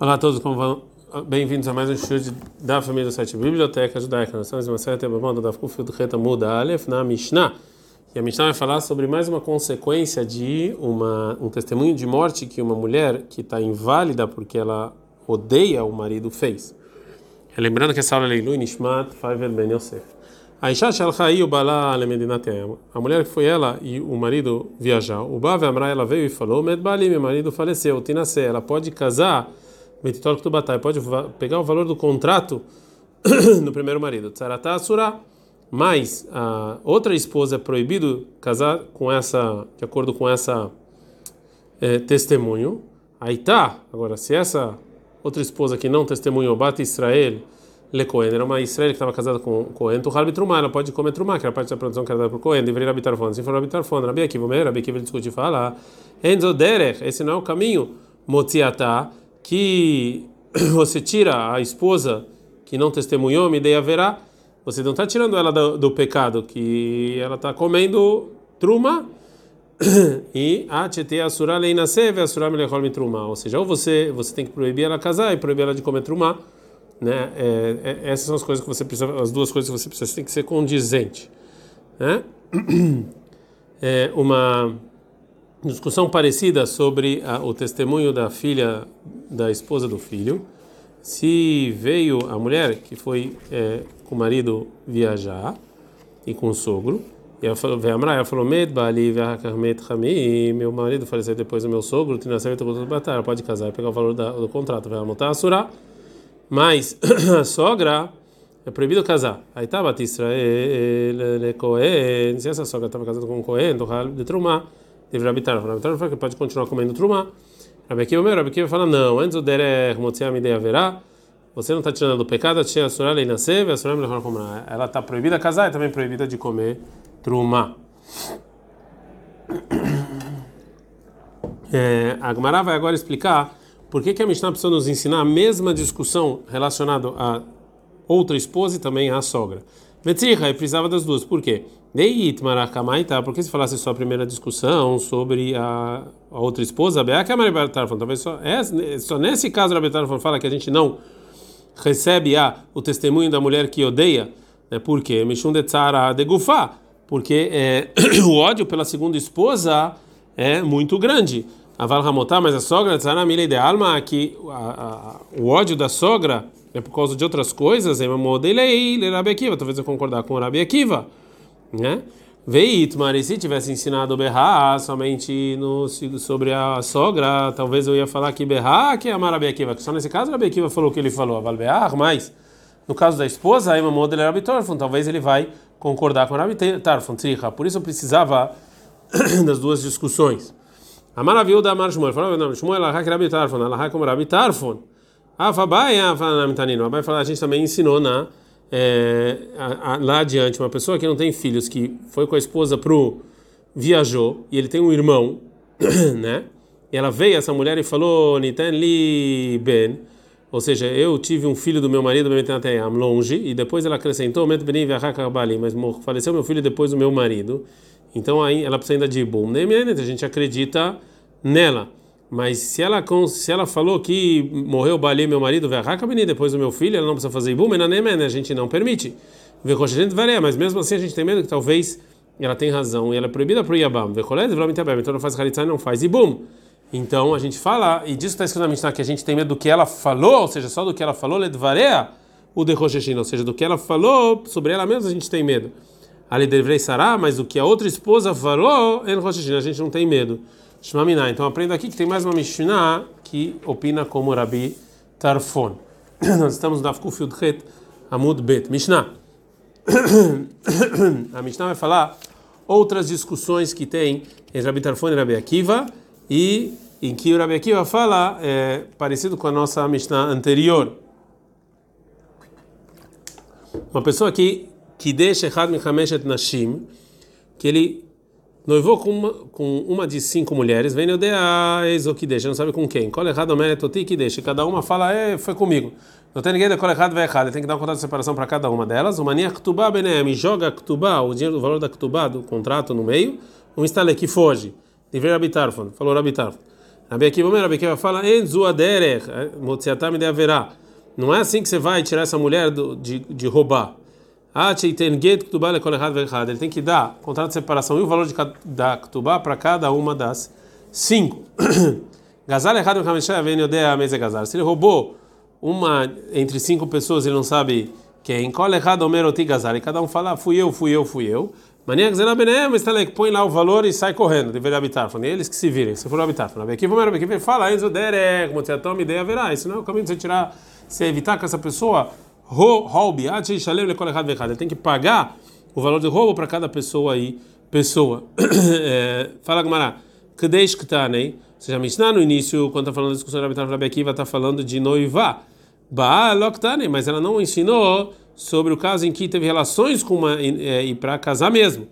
Olá a todos? Bem-vindos a mais um show da família do site Biblioteca Judaica. Nós estamos em uma série de da Kufil do Reta Muda Aleph na Mishnah. E a Mishnah vai falar sobre mais uma consequência de uma, um testemunho de morte que uma mulher que está inválida porque ela odeia o marido fez. Lembrando que essa aula é Leilu Nishmat Faivel Ben Yosef. A mulher que foi ela e o marido viajar. O Bava Amra ela veio e falou: Med Bali, meu marido faleceu. Tinasé, ela pode casar Betitor Ktubatai, pode pegar o valor do contrato no primeiro marido. Tsaratá Asura. Mas a outra esposa é proibido casar com essa, de acordo com essa é, testemunho. Aí tá. Agora, se essa outra esposa que não testemunhou, bate Israel, Le Cohen, era uma Israel que estava casada com Cohen, tu Harbi Trumá, ela pode comer Trumá, que era parte da produção que era dada por Cohen, deveria habitar fone. Se for habitar fone, Rabi Akiva, Rabi Akiva, ele discute e fala, Enzo Derech, esse não é o caminho, Motziatá, que você tira a esposa que não testemunhou, me dei haverá, você não está tirando ela do, do, pecado, que ela está comendo truma e a tete asura leina seve asura melechol truma, ou seja, ou você você tem que proibir ela casar e proibir ela de comer truma, né? É, é, essas são as coisas que você precisa, as duas coisas que você precisa, tem que ser condizente, né? É uma discussão parecida sobre a, o testemunho da filha, da esposa do filho. Se veio a mulher que foi é, com o marido viajar e com o sogro, e ela falou, ela falou, meu marido faleceu depois do meu sogro, ela pode casar pegar o valor da, do contrato, vai montar a. Mas a sogra é proibido casar. Aí tá, Batista, se essa sogra estava casada com um Cohen, de Trumá deveria habitar. Rabitar fala que pode continuar comendo truma. Rabi Akiva, meu, Rabi Akiva fala não. Antes o derer motziam ideia verá. Você não está tirando do pecado, tia a surá leina seve, a surá melhor comer. Ela está proibida casar e também proibida de comer truma. É, a Gemara vai agora explicar por que, que a Mishnah precisa nos ensinar a mesma discussão relacionada a outra esposa e também à sogra. Vetzricha, precisava das duas. Por quê? Deit Maracamaita, porque se falasse só a primeira discussão sobre a, a outra esposa, talvez só, é, só nesse caso a Betarfon fala que a gente não recebe a, o testemunho da mulher que odeia, né? Por quê? Mishum de Tzara de Gufá, porque é, o ódio pela segunda esposa é muito grande. A Valhamotá, mas a sogra, Tzara Milei de Alma, que a, a, o ódio da sogra é por causa de outras coisas, é uma modelei, Rabi Akiva, talvez eu concordar com o Rabi Akiva né? Veitmar, e se tivesse ensinado berrar somente no, sobre a sogra, talvez eu ia falar que berrar que é a Akiva, que só nesse caso Rabi Akiva falou o que ele falou, a Valbear, mas no caso da esposa, aí uma modelo era Torfon, talvez ele vai concordar com Rabi Tarfon, Por isso eu precisava das duas discussões. A maravilha da Mar Shmuel, falou, não, Shmuel, Alahá que Rabi Tarfon, Alahá como Tarfon. A Fabai, a a Fabai falar, a gente também ensinou na é, a, a, lá adiante, uma pessoa que não tem filhos, que foi com a esposa pro viajou e ele tem um irmão, né? E ela veio essa mulher e falou Nitan li ben, ou seja, eu tive um filho do meu marido longe e depois ela acrescentou mas faleceu meu filho depois do meu marido. Então aí ela precisa ainda de bom, a gente acredita nela. Mas se ela, se ela falou que morreu o Bali, meu marido, depois do meu filho, ela não precisa fazer ibum, a gente não permite. Mas mesmo assim a gente tem medo que talvez ela tenha razão e ela é proibida para o Yabam. Então não faz Haritza não faz ibum. Então a gente fala, e disso está escrito na Mishnah que a gente tem medo do que ela falou, ou seja, só do que ela falou, ledvarea, o de ou seja, do que ela falou sobre ela mesma a gente tem medo. Ali deveria sará, mas o que a outra esposa falou, a gente não tem medo. Shmamina. Então aprenda aqui que tem mais uma Mishnah que opina como Rabi Tarfon. Nós estamos no Afkuf Yudchet Amud Bet. Mishnah. A Mishnah vai falar outras discussões que tem entre Rabi Tarfon e Rabi Akiva e em que o Rabi Akiva fala é, parecido com a nossa Mishnah anterior. Uma pessoa que que deixa Echad Mechameshet Nashim, que ele noivou com uma, com uma de cinco mulheres, vem o o que deixa, não sabe com quem. Cola errado, o que deixa. Cada uma fala, é, foi comigo. Não tem ninguém da cola errado, vai errado. Tem que dar um contrato de separação para cada uma delas. O mania ktubá benem, joga ktubá, o dinheiro, o valor da ktubá do contrato no meio. Um instale que foge. Dever habitar, falou habitar. Rabi Akiva, Rabi Akiva fala, Enzuaderech, Motziatam de. Não é assim que você vai tirar essa mulher do, de, de roubar. Ele tem que dar contrato de separação e o valor de cada, da ktubá para cada uma das cinco. Errado. Se ele roubou uma entre cinco pessoas, ele não sabe quem. Cola errado. E cada um fala, fui eu, fui eu, fui eu. Lá põe lá o valor e sai correndo. Deveria habitar. Eles que se virem. Se for habitar, falei, aqui vamos aqui fala, ideia verá. Isso não é o caminho de você tirar, você evitar que essa pessoa roube, ele tem que pagar o valor de roubo para cada pessoa aí, pessoa. é, fala Gamara, Kadesh Ktanei, ou seja, Mishnah no início, quando está falando da discussão da Rabi Akiva, está falando de noiva. Baaloktanei, mas ela não ensinou sobre o caso em que teve relações com uma é, e para casar mesmo,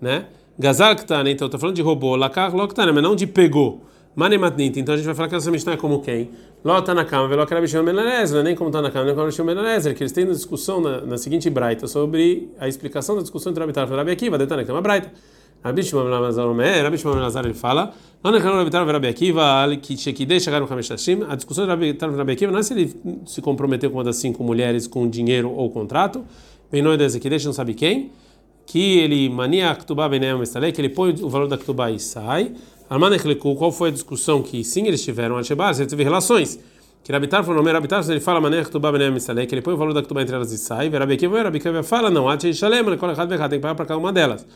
né? Gazar Ktanei, então está falando de roubou, Lakar Loktanei, mas não de pegou. Manematnit, então a gente vai falar que essa Mishnah é como quem? Ló na cama, veló quer Abishon Benanezer, nem como está na cama, nem como Abishon Benanezer, que eles têm uma discussão na, na seguinte braita sobre a explicação da discussão entre Rabitar e Rabi Akiva, detana, que é uma braita. Rabi Shimon Lazar Omer, Rabi Shimon ele fala, não é que Rabitar e Rabi Akiva, que Shekidei chegaram no Hameshashim, a discussão de Rabitar e Rabi Akiva não é se ele se comprometeu com uma das cinco mulheres com dinheiro ou contrato, bem não é que deixa, não sabe quem, que ele mania Ktubá Benem que ele põe o valor da Ktubá e sai, Armanechleku, qual foi a discussão que sim eles tiveram a Sheba, ele teve relações. Que Rabitar foi o nome Rabitar, ele fala Manech Tubá Benem Misalei, que ele põe o valor da Tubá entre elas e sai, Verabekiva, Verabekiva fala não, Ati Shalem, Lekol Echad Vechad, tem que pagar para cada uma delas.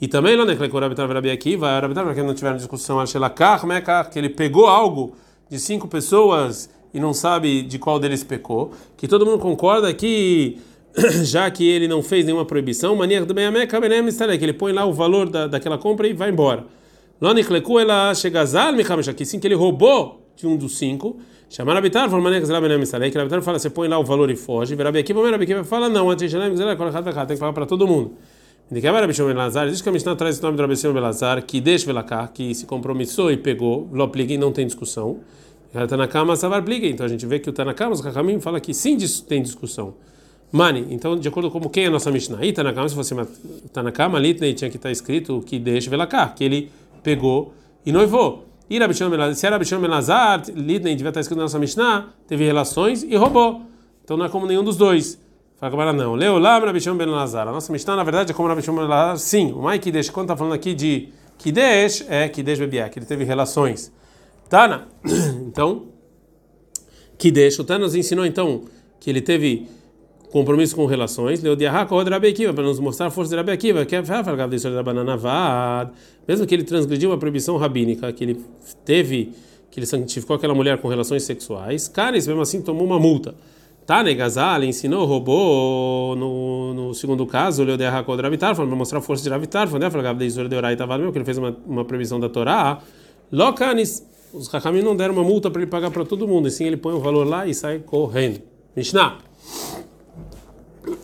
E também lá Nechleku Rabitar Verabekiva, Rabitar, para quem não tiveram discussão, Ashelakar, Mekar, que ele pegou algo de cinco pessoas e não sabe de qual deles pecou, que todo mundo concorda que já que ele não fez nenhuma proibição, mania do Benameca Benem Misalei, que ele põe lá o valor da, daquela compra e vai embora. Lonikleku ela chegazal michamisha, que sim que ele roubou de um dos cinco. Chamar habitar, falou maneira que Zerabenem Misalei, que habitar fala, você põe lá o valor e foge. Verabi aqui, vamos aqui, fala não, antes de Jenem, Misalei, tem que falar para todo mundo. De que Rabi Shimon Belazar, diz que a Mishnah traz o nome do Rabi Belazar, que deixa Velakar, que se compromissou e pegou, Lopligue não tem discussão. Na cama, Savar Pligue. Então a gente vê que o Tanakama, os Kakamim, fala que sim tem discussão. Mani, então de acordo com quem é a nossa Mishnah? Aí Tanakama, se fosse Tanakama, ali tinha que estar escrito que deixa Velakar, que ele pegou e noivou. E se era Rabishon Benazar, Lidney devia estar escrito na nossa Mishnah, teve relações e roubou. Então não é como nenhum dos dois. Fala não. Leolam Rabishon Benazar. A nossa Mishnah, na verdade, é como Rabishon Benazar, sim. O Kidesh, quando está falando aqui de Kidesh, é Kidesh Bebiá, que ele teve relações. Tana. Então, Kidesh, o Tana nos ensinou então que ele teve compromisso com relações, para nos mostrar a força de Rabi que é vad, mesmo que ele transgrediu uma proibição rabínica, que ele teve, que ele santificou aquela mulher com relações sexuais, Caris mesmo assim tomou uma multa. Tane Gazal ensinou, roubou no, no segundo caso, Leo de Hakod Ravitar, para mostrar a força de Ravitar, foi né? Falava de de Orai Tavad, mesmo que ele fez uma, uma previsão da Torá. Locanis, os Hakamim não deram uma multa para ele pagar para todo mundo, e sim ele põe o valor lá e sai correndo. Mishnah.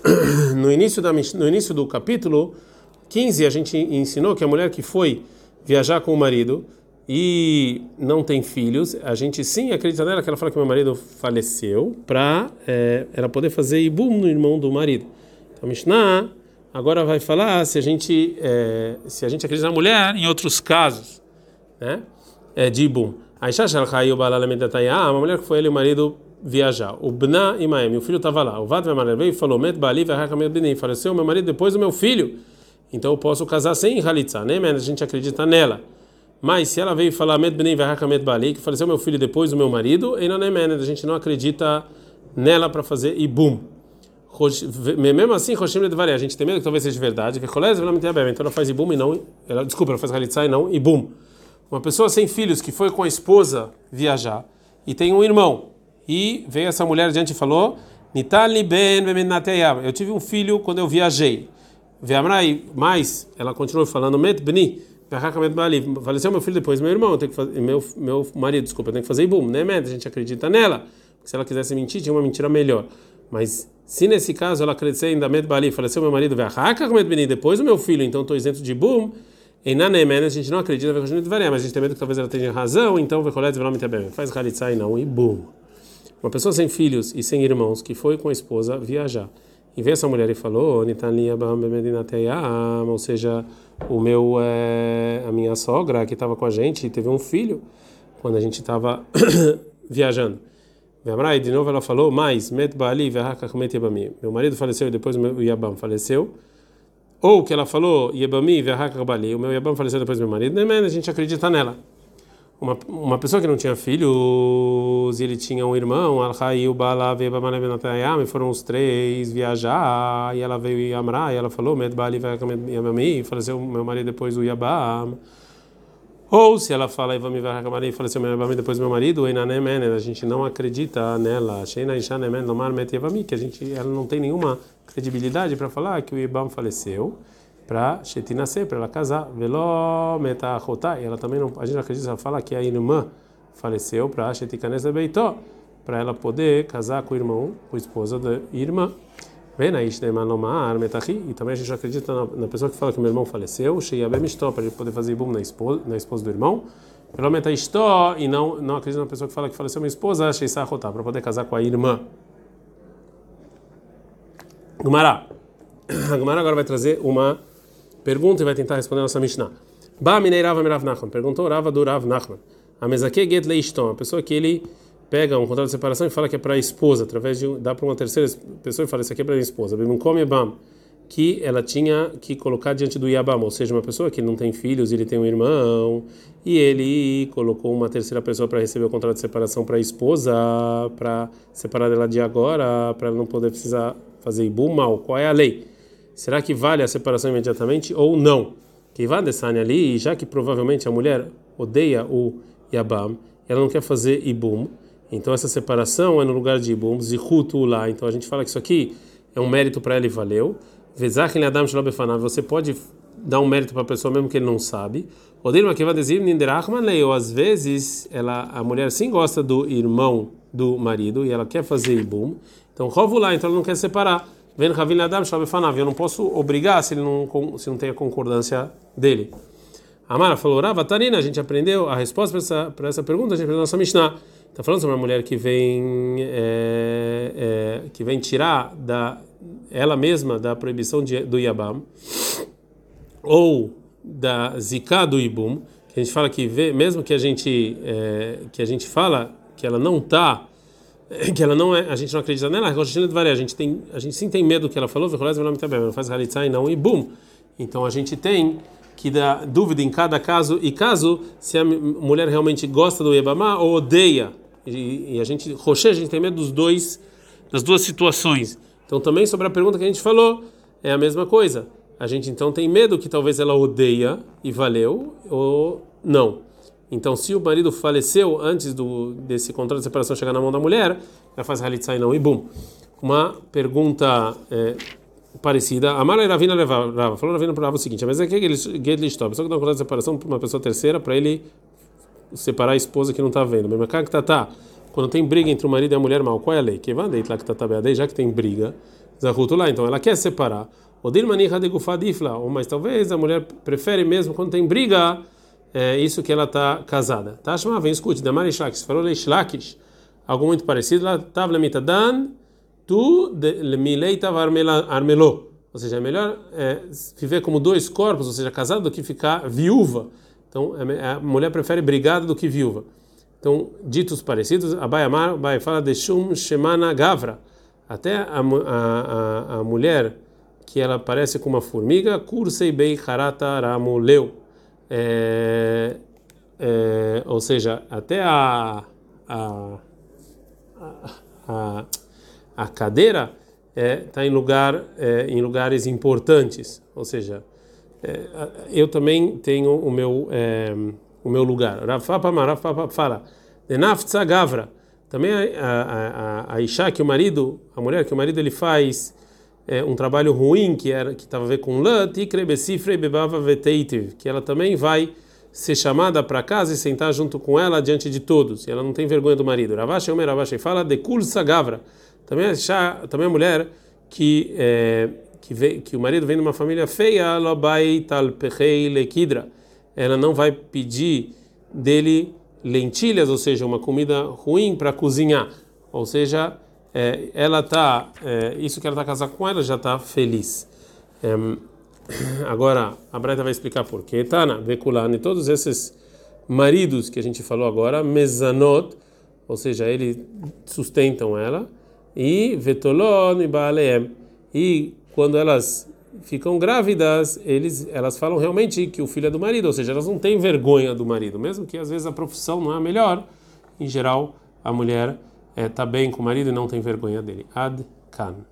no início, da, no início do capítulo 15, a gente ensinou que a mulher que foi viajar com o marido e não tem filhos, a gente sim acredita nela que ela fala que meu marido faleceu para é, ela poder fazer ibum no irmão do marido. Então, Mishnah agora vai falar se a gente é, se a gente acredita na mulher em outros casos, né? É, de ibum. Aisha Shalchai o mulher que foi ele e o marido viajar. O Bna e Maem, o filho estava lá. O Vad veio e falou: Met Bali faleceu meu marido depois do meu filho. Então eu posso casar sem Halitza, né? Mas a gente acredita nela. Mas se ela veio falar Met Beni Met Bali, que faleceu meu filho depois do meu marido, e não é a gente não acredita nela para fazer Ibum. Mesmo assim, Roshim Ledvari, a gente tem medo que talvez seja verdade. Então ela faz Ibum e não. Ela, desculpa, ela faz Halitza e não Ibum. Uma pessoa sem filhos que foi com a esposa viajar e tem um irmão e veio essa mulher diante e falou: Nitali ben Eu tive um filho quando eu viajei. Veamrai, mas ela continuou falando: Met bni. Faleceu meu filho depois, meu irmão, tenho que fazer, meu, meu marido, desculpa, tenho que fazer ibum, né, A gente acredita nela. Se ela quisesse mentir, tinha uma mentira melhor. Mas se nesse caso ela crescer ainda Met Bali, faleceu meu marido, depois o meu filho, então estou isento de ibum. Em Nanemen, a gente não acredita, mas a gente tem medo que talvez ela tenha razão, então colher de Faz Halitzai não, e bum. Uma pessoa sem filhos e sem irmãos que foi com a esposa viajar. E veio essa mulher e falou: ou seja, o meu, é, a minha sogra que estava com a gente teve um filho quando a gente estava viajando. De novo ela falou, mais. Meu marido faleceu e depois o meu yabam faleceu. Ou que ela falou, o meu yabam faleceu depois do meu marido. A gente acredita nela. Uma, uma pessoa que não tinha filhos, ele tinha um irmão, o e foram os três viajar, e ela veio em Amra, e ela falou, baali yabami, faleceu meu marido depois do yabam. Ou se ela fala Ivami Varhakamari faleceu meu Ivami depois meu marido, a gente não acredita nela. Que a gente ela não tem nenhuma credibilidade para falar que o Ibam faleceu para Shetinase, para ela casar. Veló Metachotá, e ela também não, a gente acredita, fala que a irmã faleceu para Shetikanes Beitó, para ela poder casar com o irmão, com a esposa da irmã. E também a gente acredita na, na, pessoa que fala que meu irmão faleceu, para ele poder fazer ibum na esposa, na esposa do irmão. Pelo menos e não não acredita na pessoa que fala que faleceu minha esposa, para poder casar com a irmã. Gumará. A Gumará agora vai trazer uma pergunta e vai tentar responder a nossa Mishnah. Ba minei Rava Mirav Nachman. Perguntou Rava do Rav Nachman. A mesa que get leiston, a pessoa que ele pega um contrato de separação e fala que é para a esposa, através de dá para uma terceira pessoa e fala isso aqui é para a esposa. Bim come bam que ela tinha que colocar diante do Yabam, ou seja, uma pessoa que não tem filhos, ele tem um irmão, e ele colocou uma terceira pessoa para receber o contrato de separação para a esposa, para separar dela de agora, para ela não poder precisar fazer ibum mal. Qual é a lei? Será que vale a separação imediatamente ou não? Que vá desane ali, já que provavelmente a mulher odeia o Yabam, ela não quer fazer ibum, então essa separação é no lugar de Ibum, Zihutu lá. Então a gente fala que isso aqui é um mérito para ele e valeu. Vezachim Adam Você pode dar um mérito para a pessoa mesmo que ele não sabe. Odeiro Makiva Dezir Ninderachman Ou às vezes ela, a mulher sim gosta do irmão do marido e ela quer fazer Ibum. Então rovo lá, então ela não quer separar. Ven Ravin Adam Eu não posso obrigar se ele não, se não tem a concordância dele. Amara falou, Rava Tarina, a gente aprendeu a resposta para essa, para essa pergunta, a gente aprendeu na nossa Mishnah. Está falando sobre uma mulher que vem é, é, que vem tirar da ela mesma da proibição de, do Yabam ou da Zika do Ibum, que a gente fala que vê, mesmo que a gente é, que a gente fala que ela não está que ela não é, a gente não acredita nela, a gente tem, a gente sim tem medo que ela falou, ela faz halitzá e não ibum. Então a gente tem que dá dúvida em cada caso e caso se a mulher realmente gosta do Yabamá ou odeia e, e a gente, Rocher, a gente tem medo dos dois, das duas situações. Então também sobre a pergunta que a gente falou, é a mesma coisa. A gente então tem medo que talvez ela odeia e valeu ou não. Então, se o marido faleceu antes do, desse contrato de separação chegar na mão da mulher, ela faz halitzai não e bum. Uma pergunta é, parecida. A Mara Ravina levava, falou Ravina para o seguinte: mas é que ele a pessoa que dá um contrato de separação para uma pessoa terceira, para ele separar a esposa que não está vendo. Mesmo que tá, tá quando tem briga entre o marido e a mulher mal, qual é a lei? Que vai lá que tá já que tem briga, lá, então ela quer separar. Odir maniha de ou mas talvez a mulher prefere mesmo quando tem briga, é isso que ela está casada. Tashma, vem escute, da Marishlakish, falou Leishlakish, algo muito parecido, lá dan tu milei armelô. Ou seja, é melhor é, viver como dois corpos, ou seja, casado, do que ficar viúva. Então, é, a mulher prefere brigada do que viúva. Então, ditos parecidos, Abai Amar, Abai fala de Shum Shemana Gavra. Até a, a, a, a, mulher que ela parece com uma formiga, Kursei Bei Harata Ramuleu. É, é, ou seja, até a, a, a, a cadeira está é, tá em, lugar, é, em lugares importantes. Ou seja, é, eu também tenho o meu é, o meu lugar. Rafa fala, Denafza Gavra. Também a, a, a, a Isha, que o marido, a mulher que o marido ele faz é, um trabalho ruim que era que estava a ver com lã, que ela também vai ser chamada para casa e sentar junto com ela diante de todos. E ela não tem vergonha do marido. Ravashi Omer Ravashi fala de Kulsa Gavra. Também a Isha, também a mulher que é, que, vê, que o marido vem de uma família feia, ela não vai pedir dele lentilhas, ou seja, uma comida ruim para cozinhar. Ou seja, é, ela tá, é, isso que ela está casada com ela já está feliz. É, agora, a Breta vai explicar por quê. Tana, Vekulani, todos esses maridos que a gente falou agora, mezanot, ou seja, eles sustentam ela, e vetolon e baaleem. E quando elas ficam grávidas, eles, elas falam realmente que o filho é do marido, ou seja, elas não têm vergonha do marido, mesmo que às vezes a profissão não é a melhor. Em geral, a mulher está é, bem com o marido e não tem vergonha dele. Ad kan.